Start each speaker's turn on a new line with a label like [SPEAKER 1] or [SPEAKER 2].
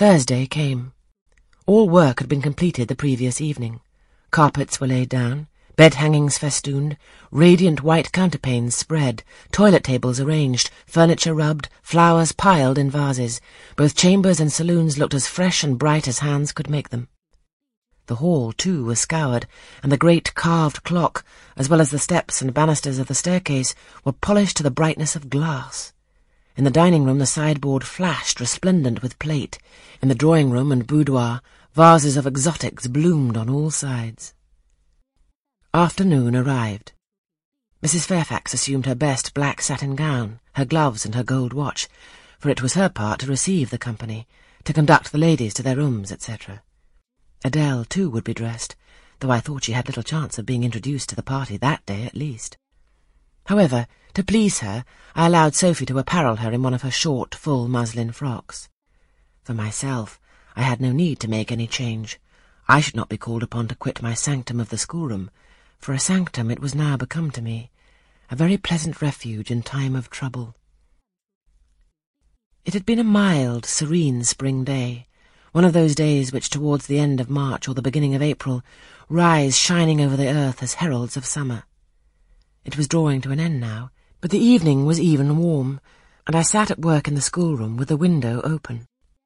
[SPEAKER 1] Thursday came. All work had been completed the previous evening. Carpets were laid down, bed hangings festooned, radiant white counterpanes spread, toilet tables arranged, furniture rubbed, flowers piled in vases. Both chambers and saloons looked as fresh and bright as hands could make them. The hall, too, was scoured, and the great carved clock, as well as the steps and banisters of the staircase, were polished to the brightness of glass. In the dining room the sideboard flashed resplendent with plate. In the drawing room and boudoir, vases of exotics bloomed on all sides. Afternoon arrived. Mrs. Fairfax assumed her best black satin gown, her gloves and her gold watch, for it was her part to receive the company, to conduct the ladies to their rooms, etc. Adele, too, would be dressed, though I thought she had little chance of being introduced to the party that day at least. However, to please her, I allowed Sophie to apparel her in one of her short, full muslin frocks. For myself, I had no need to make any change. I should not be called upon to quit my sanctum of the schoolroom, for a sanctum it was now become to me, a very pleasant refuge in time of trouble. It had been a mild, serene spring day, one of those days which towards the end of March or the beginning of April rise shining over the earth as heralds of summer. It was drawing to an end now, but the evening was even warm, and I sat at work in the schoolroom with the window open.